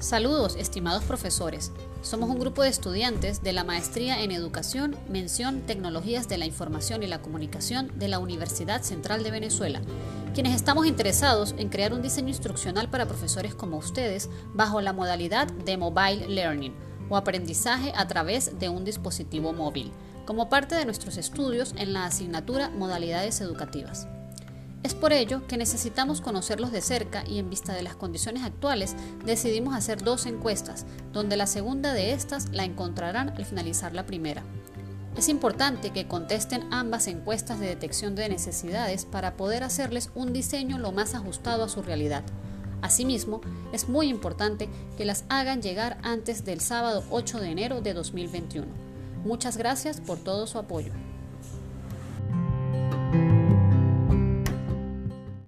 Saludos, estimados profesores. Somos un grupo de estudiantes de la Maestría en Educación, Mención, Tecnologías de la Información y la Comunicación de la Universidad Central de Venezuela, quienes estamos interesados en crear un diseño instruccional para profesores como ustedes bajo la modalidad de Mobile Learning o aprendizaje a través de un dispositivo móvil, como parte de nuestros estudios en la asignatura Modalidades Educativas. Es por ello que necesitamos conocerlos de cerca y en vista de las condiciones actuales decidimos hacer dos encuestas, donde la segunda de estas la encontrarán al finalizar la primera. Es importante que contesten ambas encuestas de detección de necesidades para poder hacerles un diseño lo más ajustado a su realidad. Asimismo, es muy importante que las hagan llegar antes del sábado 8 de enero de 2021. Muchas gracias por todo su apoyo.